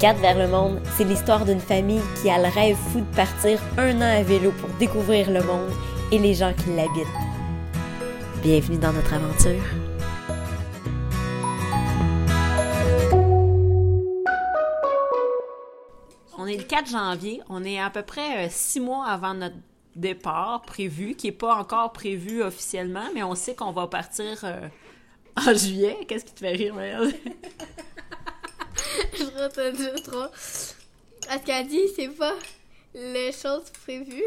4 vers le monde, c'est l'histoire d'une famille qui a le rêve fou de partir un an à vélo pour découvrir le monde et les gens qui l'habitent. Bienvenue dans notre aventure. On est le 4 janvier, on est à peu près euh, six mois avant notre départ prévu, qui n'est pas encore prévu officiellement, mais on sait qu'on va partir euh, en juillet. Qu'est-ce qui te fait rire, merde? je retiens trop. Parce qu'elle dit, c'est pas les choses prévues,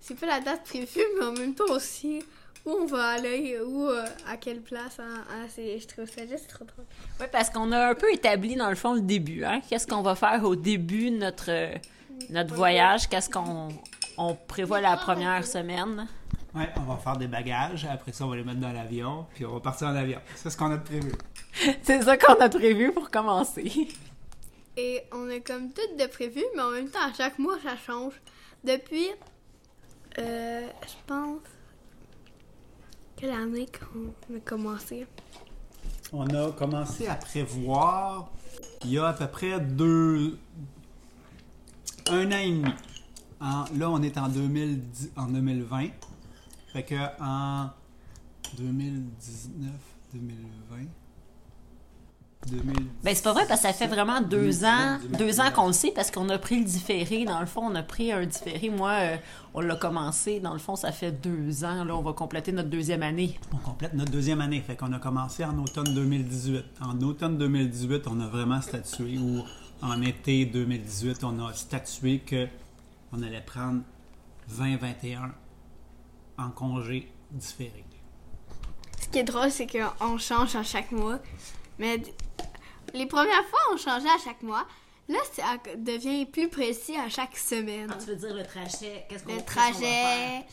c'est pas la date prévue, mais en même temps aussi où on va aller, où, euh, à quelle place. Hein, hein, c'est- je trouve ça juste trop drôle. Oui, parce qu'on a un peu établi, dans le fond, le début. Hein? Qu'est-ce qu'on va faire au début de notre, notre voyage? Qu'est-ce qu'on on prévoit la première semaine? Ouais, on va faire des bagages, après ça on va les mettre dans l'avion, puis on va partir en avion. C'est ce qu'on a prévu. C'est ça qu'on a prévu pour commencer. Et on est comme tout de prévu, mais en même temps, à chaque mois, ça change. Depuis, euh, je pense, quelle année qu'on a commencé? On a commencé à prévoir il y a à peu près deux. un an et demi. En- là, on est en, 2010 en 2020. Fait que en 2019, 2020. 2000. Ben, c'est pas vrai, parce que ça fait vraiment deux ans, deux ans qu'on le sait, parce qu'on a pris le différé. Dans le fond, on a pris un différé. Moi, euh, on l'a commencé. Dans le fond, ça fait deux ans. Là, on va compléter notre deuxième année. On complète notre deuxième année. Fait qu'on a commencé en automne 2018. En automne 2018, on a vraiment statué, ou en été 2018, on a statué que on allait prendre 2021 en congé différé. Ce qui est drôle, c'est qu'on change à chaque mois. Mais les premières fois, on changeait à chaque mois. Là, ça devient plus précis à chaque semaine. Quand tu veux dire le trajet, qu'est-ce qu'on Le qu'est-ce qu'on va faire? trajet,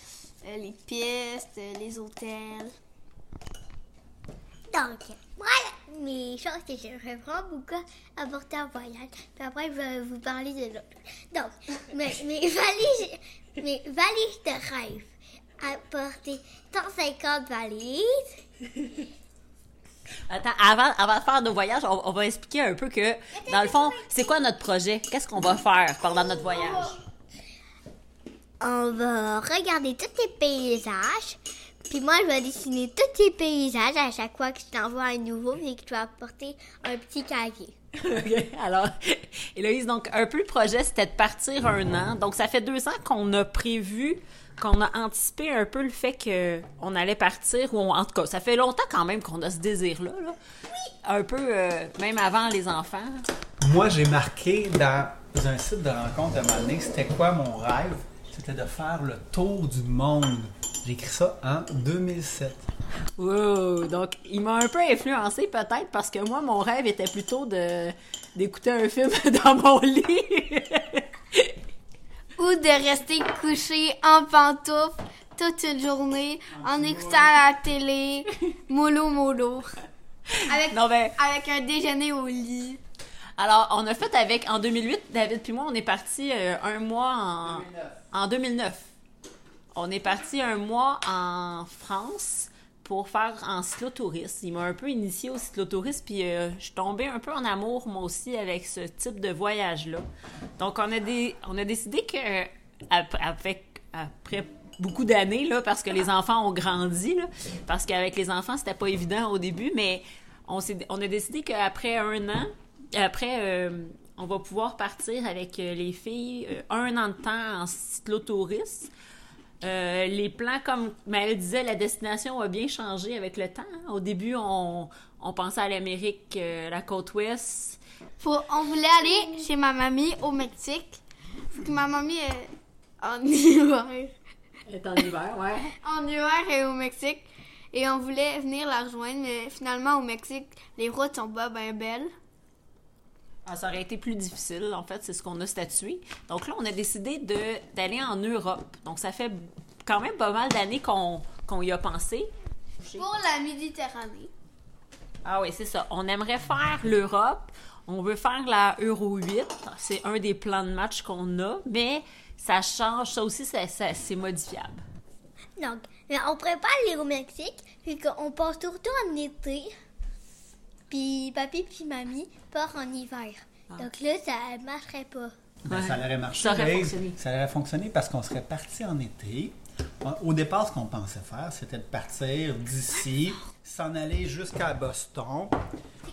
euh, les pistes, euh, les hôtels. Donc, voilà mes choses que j'aimerais vraiment beaucoup apporter en voyage. Puis après, je vais vous parler de l'autre. Donc, mes, mes valises, mes valises de rêve. Apporter 150 valises. Attends, avant, avant de faire nos voyages, on, on va expliquer un peu que, dans le fond, c'est quoi notre projet? Qu'est-ce qu'on va faire pendant notre voyage? On va regarder tous les paysages. Puis moi, je vais dessiner tous les paysages à chaque fois que je t'envoie un nouveau et que tu vas apporter un petit cahier. OK. Alors, Héloïse, donc, un peu le projet, c'était de partir un an. Donc, ça fait deux ans qu'on a prévu, qu'on a anticipé un peu le fait qu'on allait partir, ou on- en tout cas, ça fait longtemps quand même qu'on a ce désir-là. Là. Un peu, euh, même avant les enfants. Moi, j'ai marqué dans un site de rencontre à un moment donné, c'était quoi mon rêve? C'était de faire le tour du monde. J'ai écrit ça en 2007. Wow! Donc, il m'a un peu influencé peut-être parce que moi, mon rêve était plutôt de d'écouter un film dans mon lit. Ou de rester couché en pantoufles toute une journée en écoutant la télé, mollo mollo. Avec, non, ben, avec un déjeuner au lit. alors, on a fait avec, en 2008, David puis moi, on est parti euh, un mois en... En 2009. On est parti un mois en France pour faire en cyclotourisme. Il m'a un peu initié au cyclotourisme, puis euh, je suis tombée un peu en amour, moi aussi, avec ce type de voyage-là. Donc, on a, des, on a décidé que, ap- avec, après beaucoup d'années, là, parce que les enfants ont grandi, là, parce qu'avec les enfants, c'était pas évident au début, mais on, on a décidé qu'après un an, après, euh, on va pouvoir partir avec euh, les filles euh, un an de temps en cyclotourisme. Euh, les plans, comme Maëlle disait, la destination a bien changé avec le temps. hein. Au début, on, on pensait à l'Amérique, euh, la côte ouest. Faut- on voulait aller chez ma mamie au Mexique. Parce que ma mamie est en hiver. est en hiver, ouais. En hiver et au Mexique. Et on voulait venir la rejoindre, mais finalement au Mexique, les routes sont pas bien belles. Ah, ça aurait été plus difficile, en fait, c'est ce qu'on a statué. Donc là, on a décidé d'aller en Europe. Donc ça fait quand même pas mal d'années qu'on, qu'on y a pensé. Pour la Méditerranée. Ah oui, c'est ça. On aimerait faire l'Europe. On veut faire la Euro 8. C'est un des plans de match qu'on a, mais ça change. Ça aussi, ça, ça- c'est modifiable. Donc, on prépare aller au Mexique, puis qu'on passe tout le temps en été. Puis papy puis mamie part en hiver. Donc là, ça marcherait pas. Ben, Ouais. Ça aurait marché. Ça aurait fonctionné. Ça aurait fonctionné parce qu'on serait parti en été. Au départ, ce qu'on pensait faire, c'était de partir d'ici, s'en aller jusqu'à Boston,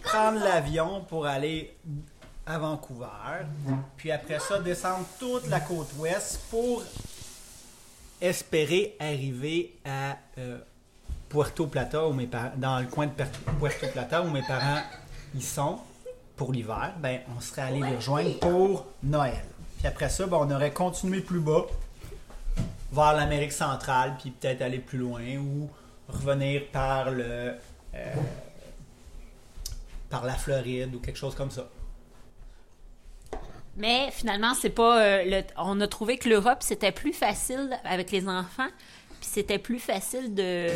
prendre l'avion pour aller à Vancouver, puis après ça, descendre toute la côte ouest pour espérer arriver à euh, Puerto Plata, où mes dans le coin de Puerto Plata, où mes parents y sont pour l'hiver, ben, on serait allé les rejoindre pour Noël. Puis après ça, ben, on aurait continué plus bas vers l'Amérique centrale, puis peut-être aller plus loin ou revenir par le euh, par la Floride ou quelque chose comme ça. Mais finalement, c'est pas. euh, le- on a trouvé que l'Europe, c'était plus facile avec les enfants, puis c'était plus facile de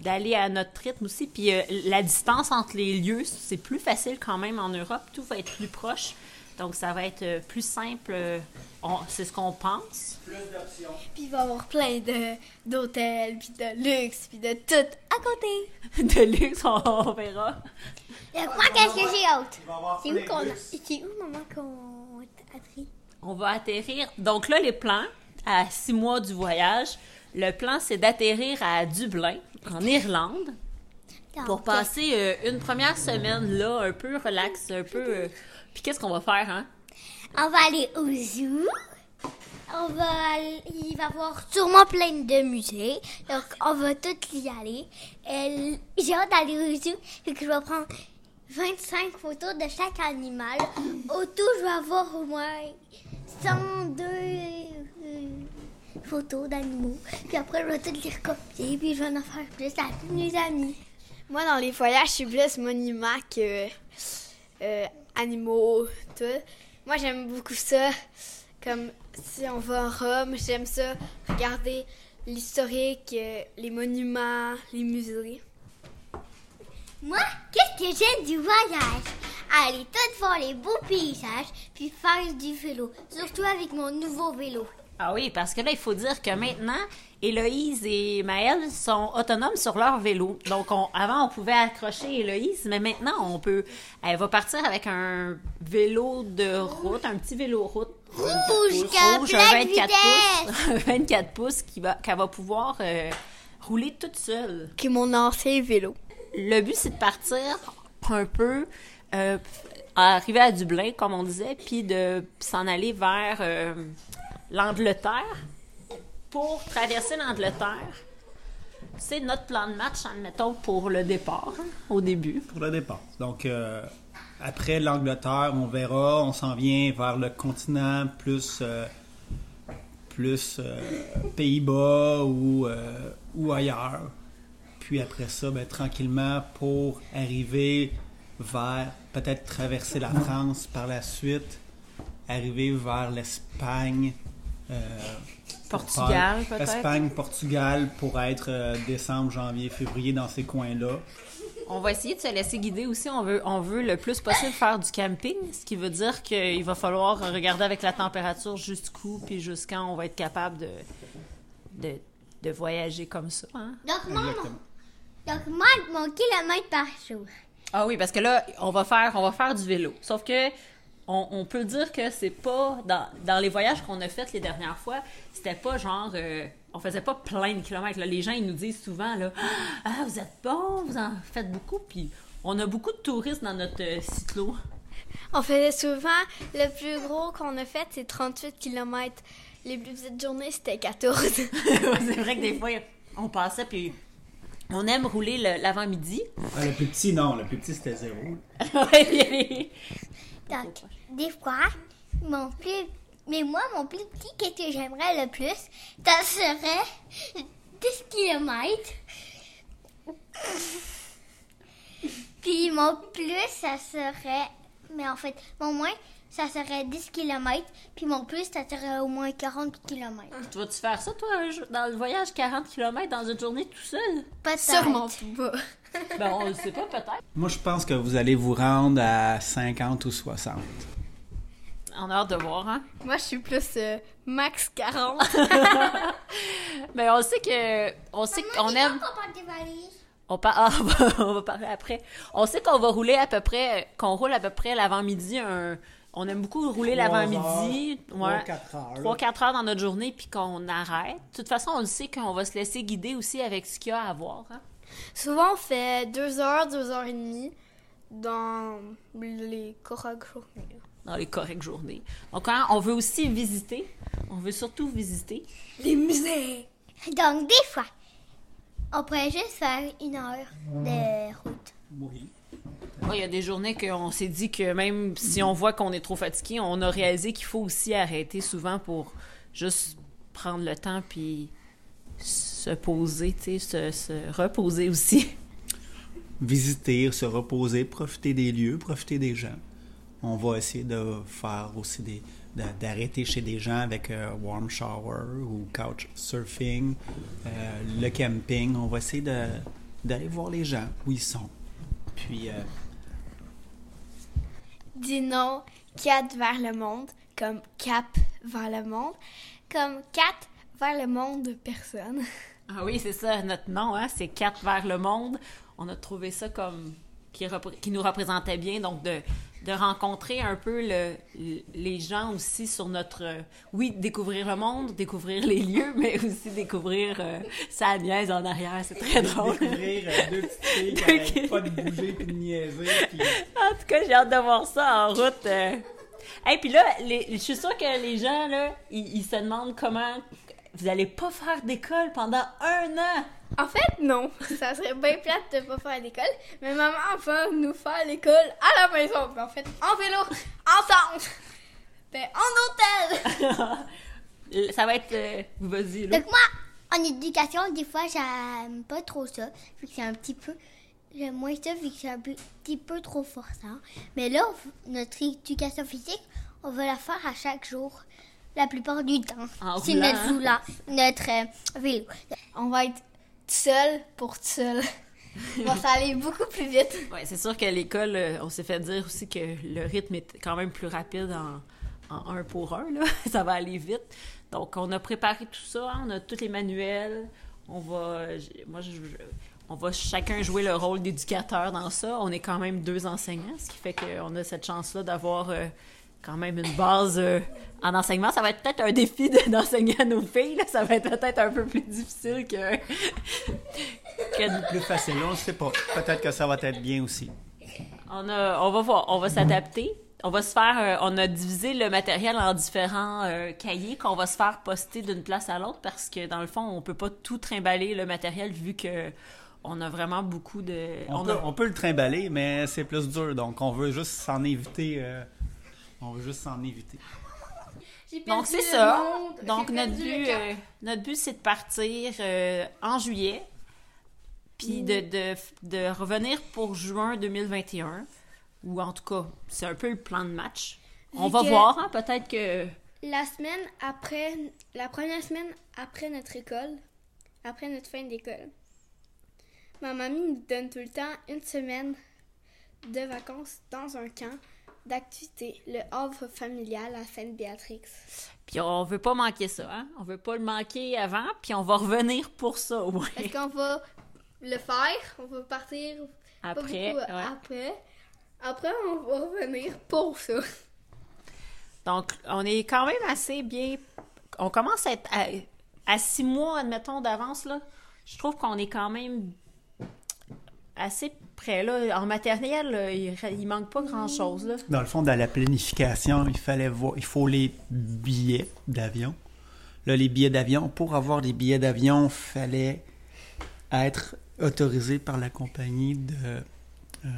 d'aller à notre rythme aussi. Puis euh, la distance entre les lieux, c'est plus facile quand même en Europe. Tout va être plus proche. Donc, ça va être euh, plus simple. euh, c'est ce qu'on pense. Puis il va y avoir plein de d'hôtels, puis de luxe, puis de tout à côté. De luxe, on, on verra. Donc moi, qu'est-ce que j'ai hâte? C'est où qu'on a... C'est où, maman, qu'on a pris? On va atterrir. Donc là, les plans, à six mois du voyage, le plan, c'est d'atterrir à Dublin, en Irlande, pour passer euh, une première semaine là, un peu relax, un peu. euh, Puis qu'est-ce qu'on va faire, hein? On va aller au zoo. On va aller- il va y avoir sûrement plein de musées. Donc, on va tous y aller. Et J'ai hâte d'aller au zoo. Fait que je vais prendre 25 photos de chaque animal. Au tout, je vais avoir au moins 102 euh, photos d'animaux. Puis après, je vais toutes les recopier. Puis je vais en faire plus avec mes amis. Moi, dans les voyages, je suis plus monument que euh, animaux, tout. Moi, j'aime beaucoup ça. Comme si on va en Rome, j'aime ça. Regarder l'historique, euh, les monuments, les musées. Moi, qu'est-ce que j'aime du voyage? Aller tout voir les beaux paysages, puis faire du vélo. Surtout avec mon nouveau vélo. Ah oui, parce que là, il faut dire que maintenant, Héloïse et Maëlle sont autonomes sur leur vélo. Donc, on- avant, on pouvait accrocher Héloïse, mais maintenant, on peut. Elle va partir avec un vélo de route, un petit vélo route. Rouge, rouge, un 24 vitesse! pouces, un 24 pouces qui va, qu'elle va pouvoir euh, rouler toute seule. Qui est mon ancien vélo. Le but, c'est de partir un peu, euh, arriver à Dublin, comme on disait, puis de s'en aller vers euh, l'Angleterre. Pour traverser l'Angleterre, c'est notre plan de match, admettons, pour le départ, au début. pour le départ. Donc, euh, après l'Angleterre, on verra, on s'en vient vers le continent plus, euh, plus euh, Pays-Bas ou, ou ailleurs. Puis après ça, ben, tranquillement, pour arriver vers, peut-être traverser la France par la suite, arriver vers l'Espagne. Euh, Portugal, peut-être? Espagne, Portugal, pour être euh, décembre, janvier, février dans ces coins-là. On va essayer de se laisser guider aussi. On veut, on veut le plus possible faire du camping, ce qui veut dire qu'il va falloir regarder avec la température jusqu'où, puis jusqu'à on va être capable de, de, de voyager comme ça. hein? Donc, moi, mon, donc moi, mon kilomètre par jour. Ah oui, parce que là, on va faire, on va faire du vélo. Sauf que on, on peut dire que c'est pas dans, dans les voyages qu'on a faits les dernières fois, c'était pas genre euh, on faisait pas plein de kilomètres. là. Les gens ils nous disent souvent là, ah vous êtes bon, vous en faites beaucoup, puis on a beaucoup de touristes dans notre euh, cyclo. On faisait souvent, le plus gros qu'on a fait, c'est 38 km. Les plus petites journées, c'était 14. c'est vrai que des fois on passait puis on aime rouler le- l'avant-midi. Ah, le plus petit, non, le plus petit c'était zéro. Donc, des fois, mon plus. Mais moi, mon plus petit, qu'est-ce que j'aimerais le plus? Ça serait 10 km. Puis mon plus, ça serait. Mais en fait, mon moins, ça serait 10 km. Puis mon plus, ça serait au moins 40 km. tu vas-tu faire ça toi dans le voyage 40 km dans une journée tout seul? Peut-être. Sûrement pas. Ben on le sait pas peut-être. Moi, je pense que vous allez vous rendre à 50 ou 60. On a hâte de voir hein? Moi, je suis plus euh, max 40. Mais on sait que on sait qu'on aime On porte des valises. On, par- ah, on, va, on va parler après. On sait qu'on va rouler à peu près, qu'on roule à peu près l'avant-midi. Un, on aime beaucoup rouler l'avant-midi. Ouais. 3-4 heures. 3-4 heures dans notre journée, puis qu'on arrête. De toute façon, on le sait qu'on va se laisser guider aussi avec ce qu'il y a à voir. hein. Souvent, on fait deux heures, deux heures et demie dans les corrects journées. dans les correctes journées. Donc, hein, on veut aussi visiter. On veut surtout visiter. Les musées! Donc, des fois, on pourrait juste faire une heure de route. Oui. Il y a des journées qu'on s'est dit que même si on voit qu'on est trop fatigué, on a réalisé qu'il faut aussi arrêter souvent pour juste prendre le temps puis se poser, se, se reposer aussi. Visiter, se reposer, profiter des lieux, profiter des gens. On va essayer de faire aussi des de- d'arrêter chez des gens avec euh, warm shower ou couch surfing, euh, le camping. On va essayer d'aller voir les gens où ils sont. Puis euh, Dis non, quatre vers le monde, comme cap vers le monde, comme quatre vers le monde de personne. Ah oui, c'est ça, notre nom, hein, c'est Quatre vers le monde. On a trouvé ça comme qui, qui nous représentait bien, donc de, de rencontrer un peu le, les gens aussi sur notre... euh, oui, découvrir le monde, découvrir les lieux, mais aussi découvrir euh, sa niaise en arrière, c'est très drôle. découvrir euh, deux petites filles qui Deux arrêtent qui- pas de bouger puis de niaiser. puis- En tout cas, j'ai hâte de voir ça en route. euh. Et puis là, les- je suis sûre que les gens, là, ils, ils se demandent comment... Vous allez pas faire d'école pendant un an! En fait, non. Ça serait bien plate de pas faire l'école. Mais maman va nous faire l'école à la maison. En fait, en vélo, ensemble. Ben, en hôtel. Ça va être... euh, Vas-y, là. Donc, moi, en éducation, des fois, j'aime pas trop ça. Vu que c'est un petit peu. J'aime moins ça, vu que c'est un petit peu trop forçant. Mais là, on- notre éducation physique, on va la faire à chaque jour. La plupart du temps. En C'est notre roulant, notre euh, vélo. On va être seul pour seul. Bon, ça beaucoup plus vite. Ouais, c'est sûr qu'à l'école, euh, on s'est fait dire aussi que le rythme est quand même plus rapide en, en un pour un, là. ça va aller vite. Donc, on a préparé tout ça, hein, on a tous les manuels, on va, moi, chacun jouer le rôle d'éducateur dans ça. On est quand même deux enseignants, ce qui fait qu'on a cette chance-là d'avoir euh, quand même une base euh, en enseignement. Ça va être peut-être un défi de- d'enseigner à nos filles, là. ça va être peut-être un peu plus difficile que... que Plus facile, on ne sait pas. Peut-être que ça va être bien aussi. On, a, on va voir, on va s'adapter. On va se faire, euh, on a divisé le matériel en différents euh, cahiers qu'on va se faire poster d'une place à l'autre parce que dans le fond, on peut pas tout trimballer le matériel vu que on a vraiment beaucoup de. On, on peut, a- on peut le trimballer, mais c'est plus dur. Donc, on veut juste s'en éviter. On veut juste s'en éviter. Donc c'est ça. Donc notre but, euh, notre but c'est de partir euh, en juillet, puis de, de, de revenir pour juin 2021, ou en tout cas, c'est un peu le plan de match. On Vu va voir, hein, peut-être que La semaine après, la première semaine après notre école, après notre fin d'école, ma mamie nous donne tout le temps une semaine de vacances dans un camp d'activité, le Havre familial à Sainte-Béatrix. Puis on veut pas manquer ça, hein? On veut pas le manquer avant, puis on va revenir pour ça moins. Est-ce qu'on va le faire? On va partir Après, beaucoup ouais. après. Après, on va revenir pour ça. Donc, on est quand même assez bien. On commence à être à, à six mois, admettons, d'avance, là. Je trouve qu'on est quand même assez près, là. En matériel, il, il manque pas grand-chose. Dans le fond, dans la planification, il fallait voir, il faut les billets d'avion. Là, les billets d'avion, pour avoir les billets d'avion, fallait être autorisé par la compagnie de euh,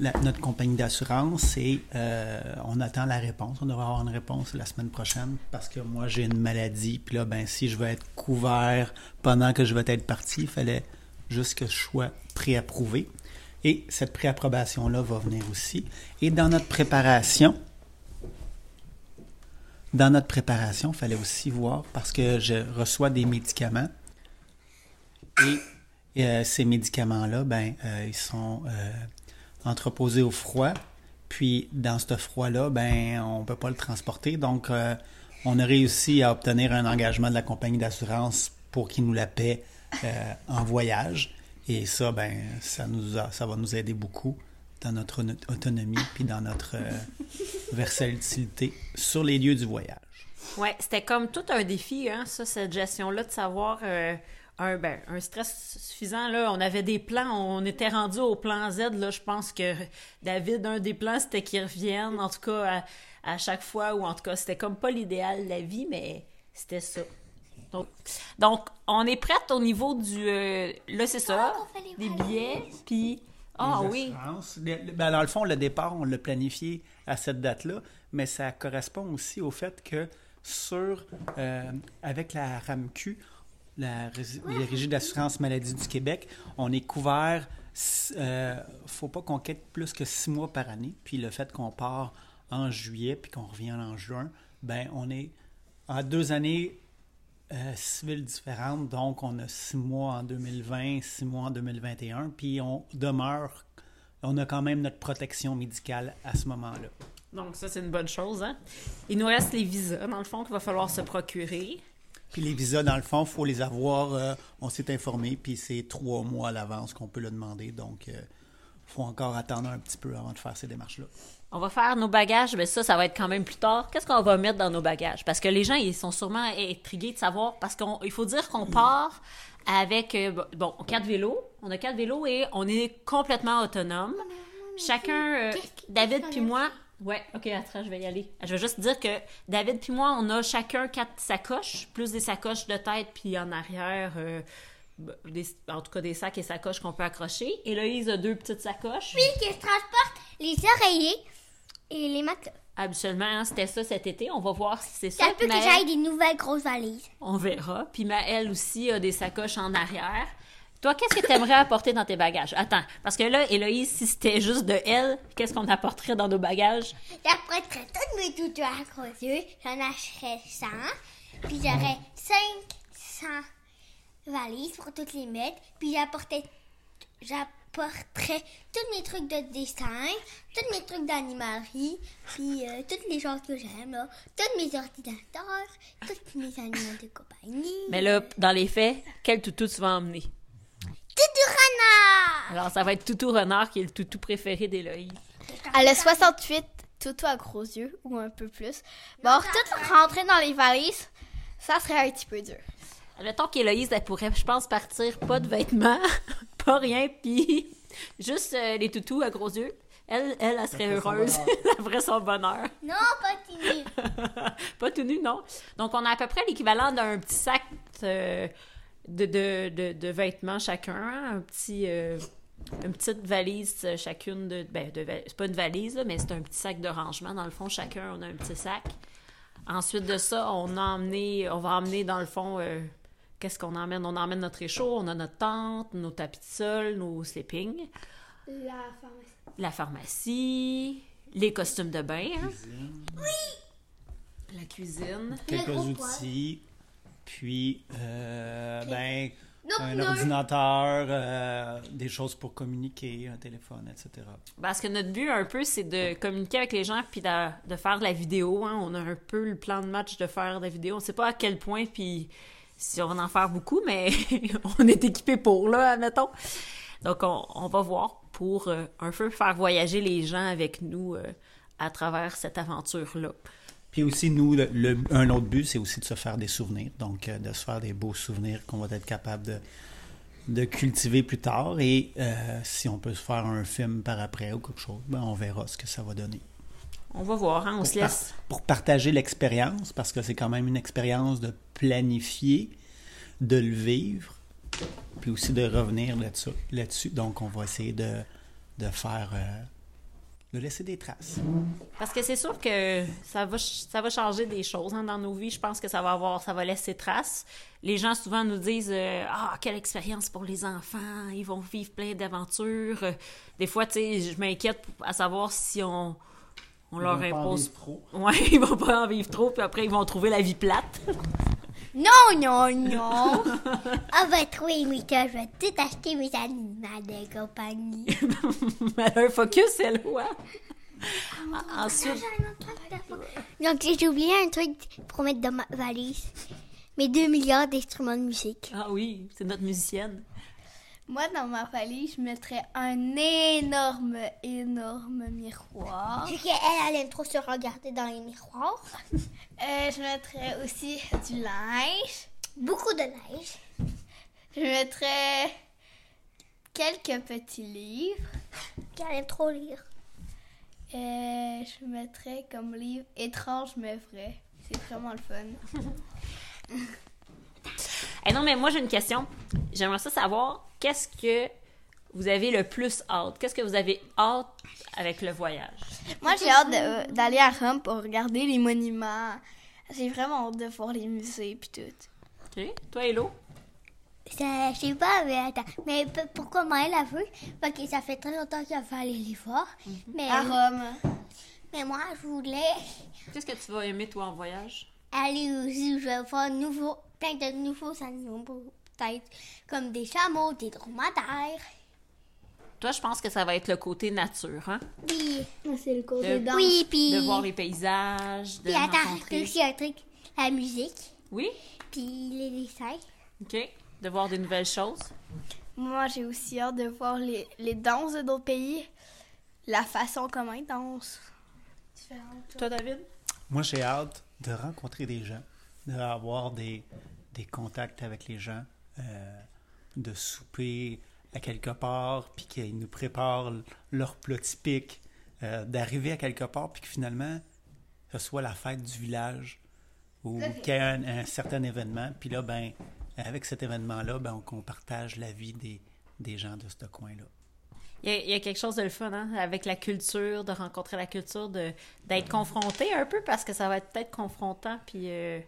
notre compagnie d'assurance et euh, on attend la réponse. On devrait avoir une réponse la semaine prochaine parce que moi j'ai une maladie. Puis là, ben si je veux être couvert pendant que je vais être parti, il fallait juste que je sois préapprouvé. Et cette préapprobation-là va venir aussi. Et dans notre préparation, dans notre préparation, il fallait aussi voir, parce que je reçois des médicaments, et, euh, ces médicaments-là, ben, euh, ils sont euh, entreposés au froid, puis dans ce froid-là, ben, on ne peut pas le transporter, donc on a réussi à obtenir un engagement de la compagnie d'assurance pour qu'ils nous la paient euh, en voyage. Et ça, ben, ça, nous ça va nous aider beaucoup dans notre auto- autonomie puis dans notre euh, versatilité sur les lieux du voyage. Ouais, c'était comme tout un défi, hein, ça, cette gestion-là, de savoir euh, un, ben, un stress suffisant. Là, on avait des plans, on était rendu au plan Z. Là, je pense que David, un des plans, c'était qu'il revienne, en tout cas, à, à chaque fois, ou en tout cas, c'était comme pas l'idéal de la vie, mais c'était ça. Donc, donc, on est prête au niveau du. euh, là, c'est ça, les des billets, puis. Ah oui. ben, dans le fond, le départ, on l'a planifié à cette date-là, mais ça correspond aussi au fait que sur, euh, avec la RAMQ, la les régies d'assurance maladie du Québec, on est couvert. Il ne faut pas qu'on quitte plus que six mois par année. Puis le fait qu'on part en juillet puis qu'on revient en juin, ben on est en deux années euh, civiles différentes. Donc, on a six mois en 2020, six mois en 2021, puis on demeure, on a quand même notre protection médicale à ce moment-là. Donc, ça, c'est une bonne chose. Hein? Il nous reste les visas, dans le fond, qu'il va falloir se procurer. Puis les visas, dans le fond, il faut les avoir, euh, on s'est informé, puis c'est trois mois à l'avance qu'on peut le demander. Donc, il faut encore attendre un petit peu avant de faire ces démarches-là. On va faire nos bagages, mais ça, ça va être quand même plus tard. Qu'est-ce qu'on va mettre dans nos bagages? Parce que les gens, ils sont sûrement intrigués de savoir, parce qu'il faut dire qu'on part avec, euh, bon, quatre vélos. On a quatre vélos et on est complètement autonome. Chacun, euh, David puis moi, ouais, ok, attends, je vais y aller. Je vais juste dire que David puis moi, on a chacun quatre sacoches, plus des sacoches de tête puis en arrière, euh, des- en tout cas des sacs et sacoches qu'on peut accrocher. Héloïse a deux petites sacoches. Puis qui se transporte les oreillers et les matelas. Habituellement, hein, c'était ça cet été. On va voir si c'est ça. Ça peut que j'aille des nouvelles grosses valises. On verra. Puis Maëlle aussi a des sacoches en arrière. Toi, qu'est-ce que tu aimerais apporter dans tes bagages? Attends, parce que là, Héloïse, si c'était juste de elle, qu'est-ce qu'on apporterait dans nos bagages? J'apprêterais tous mes toutous à gros yeux. J'en achèterais 100. Puis j'aurais 500 valises pour toutes les mettre. Puis j'apportais, j'apporterais tous mes trucs de dessin, tous mes trucs d'animalerie, puis euh, toutes les choses que j'aime, là. Tous mes ordinateurs, tous mes animaux de compagnie. Mais là, dans les faits, quel toutou tu vas emmener? Toutou renard! Alors, ça va être Toutou Renard, qui est le toutou préféré d'Héloïse. Elle a 68 tout à gros yeux, ou un peu plus. Bon, tout rentrer dans les valises, ça serait un petit peu dur. Admettons qu'Héloïse, elle pourrait, je pense, partir pas de vêtements, pas rien, puis juste euh, les toutous à gros yeux. Elle, elle, elle serait heureuse. ferait son bonheur. Non, pas timide. pas tout nu, non. Donc, on a à peu près l'équivalent d'un petit sac euh, de, de, de, de vêtements chacun. hein, Un petit, euh, une petite valise chacune de. Ben, de c'est pas une valise, là, mais c'est un petit sac de rangement. Dans le fond, chacun, on a un petit sac. Ensuite de ça, on a emmené, on va emmener dans le fond. euh, Qu'est-ce qu'on emmène? On emmène notre réchaud, on a notre tente, nos tapis de sol, nos sleeping, La pharmacie. la pharmacie, les costumes de bain, hein, la cuisine. Quelques outils, puis euh, ben, un ordinateur, euh, des choses pour communiquer, un téléphone, etc. Parce que notre but, un peu, c'est de communiquer avec les gens puis de, de faire de la vidéo. hein. On a un peu le plan de match de faire de la vidéo. On sait pas à quel point, puis si on va en faire beaucoup, mais on est équipé pour, là, admettons. Donc, on, va voir pour euh, un peu faire voyager les gens avec nous euh, à travers cette aventure-là. Puis aussi, nous, un autre but, c'est aussi de se faire des souvenirs. Donc, euh, de se faire des beaux souvenirs qu'on va être capable de, cultiver plus tard. Et si on peut se faire un film par après ou quelque chose, ben, on verra ce que ça va donner. On va voir, hein, on se laisse. Pour partager l'expérience, parce que c'est quand même une expérience de planifier, de le vivre, puis aussi de revenir là-dessus. Donc, on va essayer de, de faire... euh, de laisser des traces. Parce que c'est sûr que ça va, ça va changer des choses hein, dans nos vies. Je pense que ça va avoir, ça va laisser traces. Les gens souvent nous disent euh, ah quelle expérience pour les enfants, ils vont vivre plein d'aventures. Des fois, tu sais, je m'inquiète à savoir si on on leur vont pas en impose. vivre trop. Ouais, ils vont pas en vivre trop, puis après ils vont trouver la vie plate. Non, non, non. Ah, oui, mais que je vais tout acheter mes animaux de compagnie. A un focus, elle, ouais. Ensuite, Donc, j'ai oublié un truc pour mettre dans ma valise. Mes 2 milliards d'instruments de musique. ah oui, c'est notre musicienne. Moi, dans ma valise, je mettrais un énorme, énorme miroir. Vu qu'elle, elle aime trop se regarder dans les miroirs. Euh, je mettrais aussi du linge. Beaucoup de neige. Je mettrais quelques petits livres. Qu'elle aime trop lire. Euh, je mettrais comme livre étrange mais vrai. C'est vraiment le fun. Eh non, mais moi, j'ai une question. J'aimerais ça savoir, qu'est-ce que vous avez le plus hâte? Qu'est-ce que vous avez hâte avec le voyage? Moi, j'ai hâte de- d'aller à Rome pour regarder les monuments. J'ai vraiment hâte de voir les musées puis tout. OK. Toi, Hello? Ça, je sais pas, mais attends. Mais pourquoi Maëlle a vu? Parce que ça fait très longtemps qu'elle veut aller les voir. Mais, À Rome. mais moi, je voulais Qu'est-ce que tu vas aimer, toi, en voyage? aller aussi. Je vais voir nouveau, plein de nouveaux animaux. Peut-être comme des chameaux, des dromadaires. Toi, je pense que ça va être le côté nature, hein? Puis, C'est le côté De- danse. oui, puis. De voir les paysages, de Puis attends, aussi un truc, la musique, Oui? puis les dessins. OK. De voir des nouvelles choses. Moi, j'ai aussi hâte de voir les, les danses de d'autres pays. La façon comment ils dansent. Toi, David? Moi, j'ai hâte de rencontrer des gens, d'avoir des, des contacts avec les gens, euh, de souper à quelque part, puis qu'ils nous préparent leur plat typique, euh, d'arriver à quelque part, puis que finalement, ce soit la fête du village ou qu'il y ait un, un certain événement, puis là, ben, avec cet événement-là, ben, on, qu'on partage la vie des, des gens de ce coin-là. Il y, a, il y a quelque chose de le fun, hein, avec la culture, de rencontrer la culture, de d'être confronté un peu, parce que ça va être peut-être confrontant, puis euh,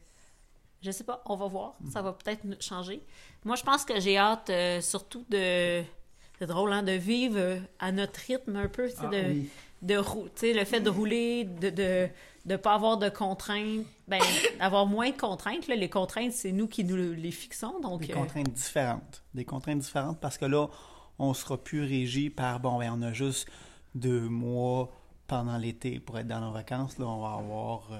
je sais pas, on va voir, ça va peut-être nous changer. Moi, je pense que j'ai hâte euh, surtout de... C'est drôle, hein, de vivre euh, à notre rythme un peu, Ah, de, oui. de rou- le fait de rouler, de de de pas avoir de contraintes, ben avoir moins de contraintes. Là. Les contraintes, c'est nous qui nous les fixons, donc Des euh, contraintes différentes. Des contraintes différentes parce que là, on sera plus régi par, bon, ben, on a juste deux mois pendant l'été pour être dans nos vacances. Là, on va avoir euh,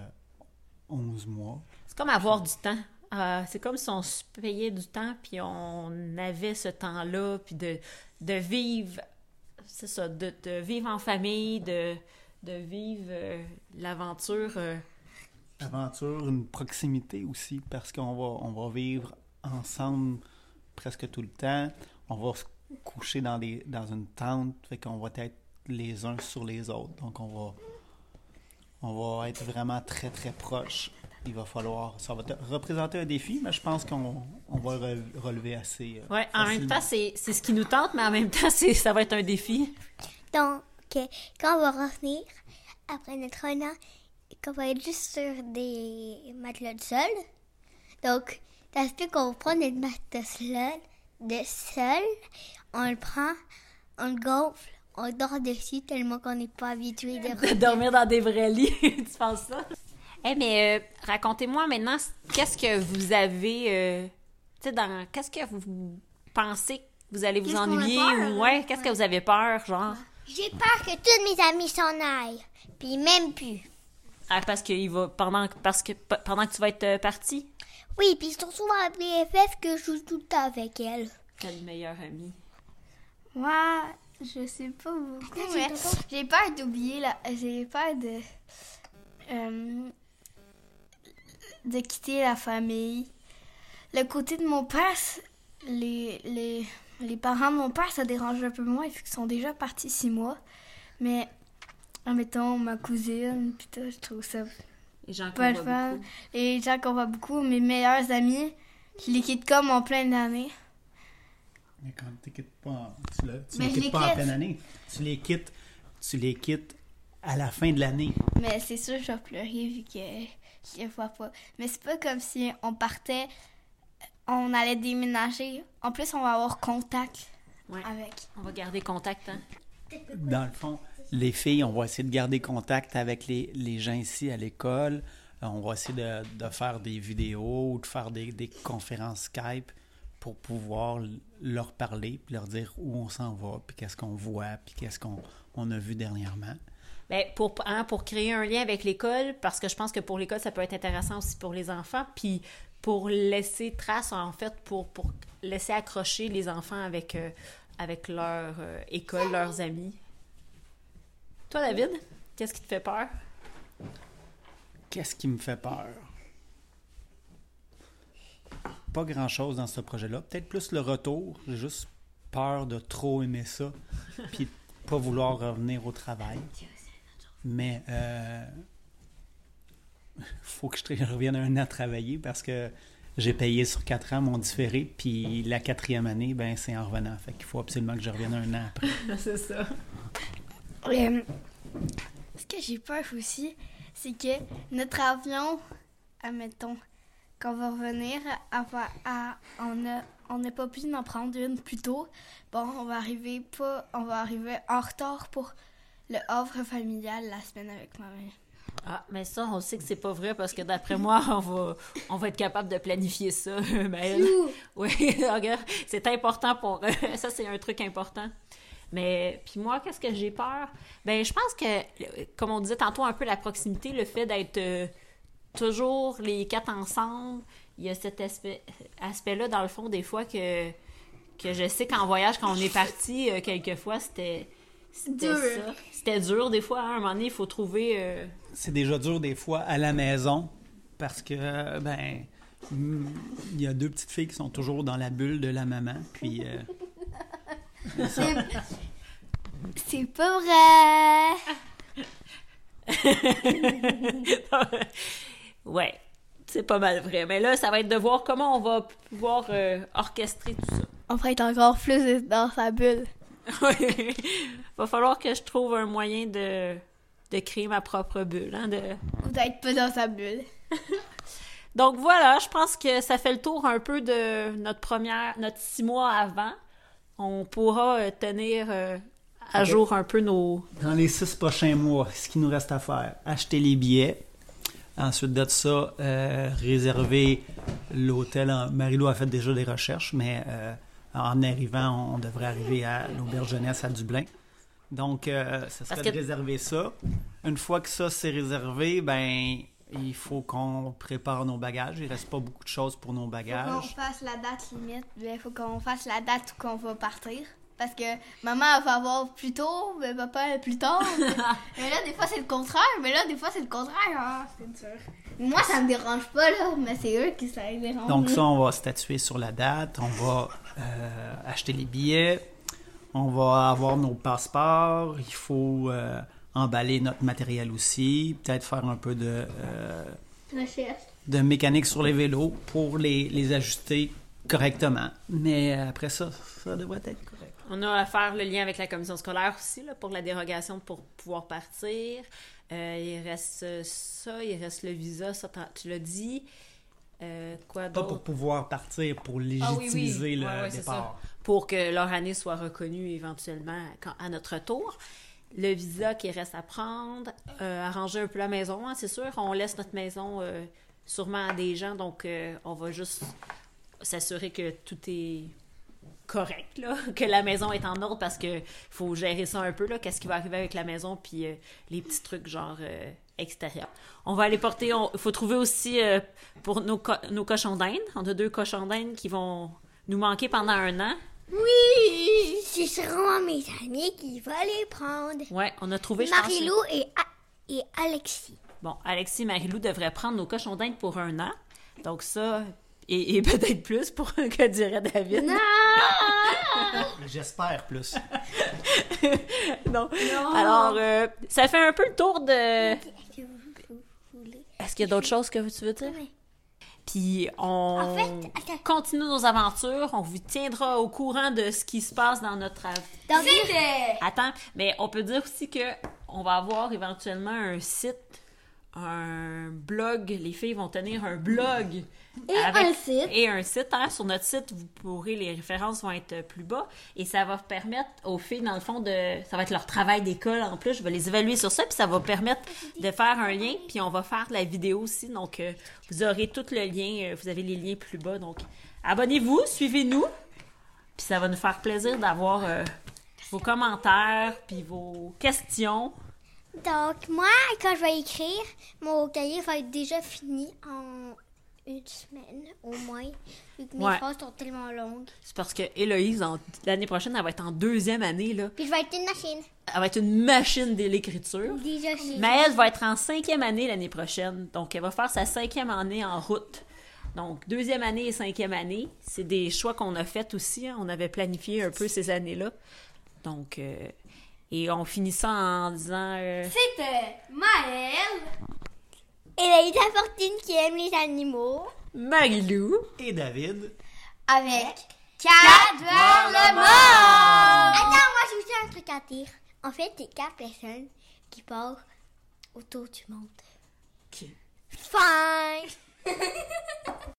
11 mois. C'est comme avoir du temps. Euh, c'est comme si on se payait du temps, puis on avait ce temps-là, puis de, de vivre, c'est ça, de, vivre en famille, de, de vivre euh, l'aventure. euh. Aventure, une proximité aussi parce qu'on va, on va vivre ensemble presque tout le temps. On va se coucher dans, des, dans une tente, fait qu'on va être les uns sur les autres. Donc, on va, on va être vraiment très, très proches. Il va falloir. Ça va te- représenter un défi, mais je pense qu'on on va le relever assez. euh, Ouais, en même temps, c'est c'est ce qui nous tente, mais en même temps, c'est ça va être un défi. Donc, euh, quand on va revenir, après notre un an, qu'on va être juste sur des matelas de sol. Donc, ça se peut qu'on prend notre matelas de sol, de sol, on le prend, on le gonfle, on dort dessus tellement qu'on n'est pas habitué de De dormir dans des vrais lits, tu penses ça? Eh, mais euh, racontez-moi maintenant, qu'est-ce que vous avez. euh, tu sais, dans. Qu'est-ce que vous pensez que vous allez vous ennuyer peur, ou. Ouais, qu'est-ce que vous avez peur, genre? J'ai peur que tous mes amis s'en aillent, puis même plus. Ah, parce que, il va, pendant, parce que pe- pendant que tu vas être euh, parti? Oui, puis surtout à BFF que je joue tout le temps avec elle. Quel meilleur ami. Moi, je sais pas beaucoup, mais j'ai peur d'oublier la... J'ai peur de... euh, de quitter la famille. Le côté de mon père, les, les, les parents de mon père, ça dérange un peu moins, vu qu'ils sont déjà partis six mois. Mais, admettons, ma cousine, tout, je trouve ça Les gens qu'on pas le fun. beaucoup. Les gens qu'on voit beaucoup, mes meilleurs amis, je les quitte comme en pleine année. Mais quand tu quittes pas, tu, le- tu Mais les quittes les pas en pleine année. Tu les quittes, tu les quittes à la fin de l'année. Mais c'est sûr, je vais pleurer vu que je vois pas. Mais c'est pas comme si on partait, on allait déménager. En plus, on va avoir contact Ouais. avec. On va garder contact, hein? Dans le fond, les filles, on va essayer de garder contact avec les, les gens ici à l'école. Euh, On va essayer de, de faire des vidéos ou de faire des, des conférences Skype pour pouvoir leur parler puis leur dire où on s'en va, puis qu'est-ce qu'on voit, puis qu'est-ce qu'on on a vu dernièrement. Ben, pour, hein, pour créer un lien avec l'école, parce que je pense que pour l'école, ça peut être intéressant aussi pour les enfants. Puis pour laisser trace, en fait, pour, pour laisser accrocher les enfants avec, euh, avec leur euh, école, leurs amis. Toi, David, qu'est-ce qui te fait peur? Qu'est-ce qui me fait peur? Pas grand-chose dans ce projet-là. Peut-être plus le retour. J'ai juste peur de trop aimer ça, puis de pas vouloir revenir au travail. Mais euh, faut que je revienne un an travailler parce que j'ai payé sur quatre ans mon différé, puis la quatrième année, ben c'est en revenant. Fait qu'il faut absolument que je revienne un an après. C'est ça. Euh, ce que j'ai peur aussi, c'est que notre avion, admettons, qu'on va revenir, à, à- on n'a on n'a pas pu en prendre une plus tôt. Bon, on va arriver pas, on va arriver en retard pour le offre familial la semaine avec ma mère. Ah, mais ça, on sait que c'est pas vrai parce que d'après moi, on va, on va être capable de planifier ça. Maëlle. Oui, regarde, c'est important pour. ça, c'est un truc important. Mais, puis moi, qu'est-ce que j'ai peur? Ben, je pense que, comme on disait tantôt, un peu la proximité, le fait d'être euh, toujours les quatre ensemble, il y a cet aspect, aspect-là, dans le fond, des fois que, que je sais qu'en voyage, quand on est parti, euh, quelquefois, c'était. C'était Dur. ça. C'était dur, des fois. hein, à un moment donné, il faut trouver. euh, c'est déjà dur des fois à la maison parce que ben mm, il y a deux petites filles qui sont toujours dans la bulle de la maman puis euh, C'est pas vrai! ouais, c'est pas mal vrai. Mais là, ça va être de voir comment on va pouvoir euh, orchestrer tout ça. On pourrait être encore plus dans sa bulle. Ouais. va falloir que je trouve un moyen de, de créer ma propre bulle. hein, de... Ou d'être pas dans sa bulle. Donc voilà, je pense que ça fait le tour un peu de notre première, notre six mois avant. On pourra euh, tenir euh, à jour un peu nos. dans les six prochains mois ce qu'il nous reste à faire acheter les billets ensuite de ça euh, réserver l'hôtel en- Marie-Lou a fait déjà des recherches mais euh, en arrivant on devrait arriver à l'auberge jeunesse à Dublin donc euh, ça serait que- de réserver ça une fois que ça c'est réservé ben il faut qu'on prépare nos bagages il reste pas beaucoup de choses pour nos Faut qu'on bagages fasse la date limite. Il faut qu'on fasse la date où qu'on va partir. Parce que maman, elle va avoir plus tôt, mais papa, plus tard. mais là, des fois, c'est le contraire. Mais là, des fois, c'est le contraire. Ah, c'est dur. Moi, ça me dérange pas, là. Mais c'est eux qui ça les dérange. Donc ça, on va statuer sur la date, on va euh, acheter les billets, on va avoir nos passeports, il faut euh, emballer notre matériel aussi, peut-être faire un peu de, euh, de mécanique sur les vélos pour les, les ajuster correctement. Mais après ça, ça devrait être correct. On a à faire le lien avec la commission scolaire aussi là, pour la dérogation pour pouvoir partir. Euh, il reste ça, il reste le visa, ça tu l'as dit. Euh, quoi Pas pour pouvoir partir, pour Ah oui, oui. légitimiser le Ouais, ouais, c'est départ. pour que leur année soit reconnue éventuellement quand- à notre tour. Le visa qui reste à prendre, euh, arranger un peu la maison, hein, c'est sûr. On laisse notre maison euh, sûrement à des gens, donc on va juste s'assurer que tout est correct, là, que la maison est en ordre parce que faut gérer ça un peu, là, qu'est-ce qui va arriver avec la maison, puis euh, les petits trucs genre euh, On va aller porter, il faut trouver aussi euh, pour nos, co- nos cochons d'Inde. On a deux cochons d'Inde qui vont nous manquer pendant un an. Oui! Ce seront mes amis qui vont les prendre. Ouais, on a trouvé, je pense, Marilou et, A- et Alexis. Bon, Alexis et Marilou devraient prendre nos cochons d'Inde pour un an. Donc ça, et, et peut-être plus pour que dirait David. J'espère plus. non. Alors, euh, ça fait un peu le tour de... Est-ce qu'il y a d'autres choses que tu veux dire? Oui. Puis on En fait, attends. continue nos aventures. On vous tiendra au courant de ce qui se passe dans notre... Dans Attends, mais on peut dire aussi que on va avoir éventuellement un site, un blog. Les filles vont tenir un blog. Et un site. Et un site. hein. Sur notre site, vous pourrez, les références vont être plus bas. Et ça va permettre aux filles, dans le fond, de. Ça va être leur travail d'école en plus. Je vais les évaluer sur ça. Puis ça va permettre de faire un lien. Puis on va faire la vidéo aussi. Donc, euh, vous aurez tout le lien. euh, Vous avez les liens plus bas. Donc, abonnez-vous, suivez-nous. Puis ça va nous faire plaisir d'avoir euh, vos commentaires, puis vos questions. Donc, moi, quand je vais écrire, mon cahier va être déjà fini en une semaine au moins, vu que mes Ouais. phrases sont tellement longues. C'est parce que Héloïse, en- l'année prochaine, elle va être en deuxième année, là. Puis je vais être une machine. Elle va être une machine de l'écriture. Déjà, Mais elle va être en cinquième année l'année prochaine. Donc, elle va faire sa cinquième année en route. Donc, deuxième année et cinquième année, c'est des choix qu'on a faits aussi. hein. On avait planifié un peu ces années-là. Donc, euh, et on finit ça en disant... euh, C'était Maëlle. Et Laïda Fortune qui aime les animaux. Marilou. Et David. Avec Cat vers le monde. Attends, moi j'ai aussi un truc à dire. En fait, c'est quatre personnes qui partent autour du monde. Ok. Fine.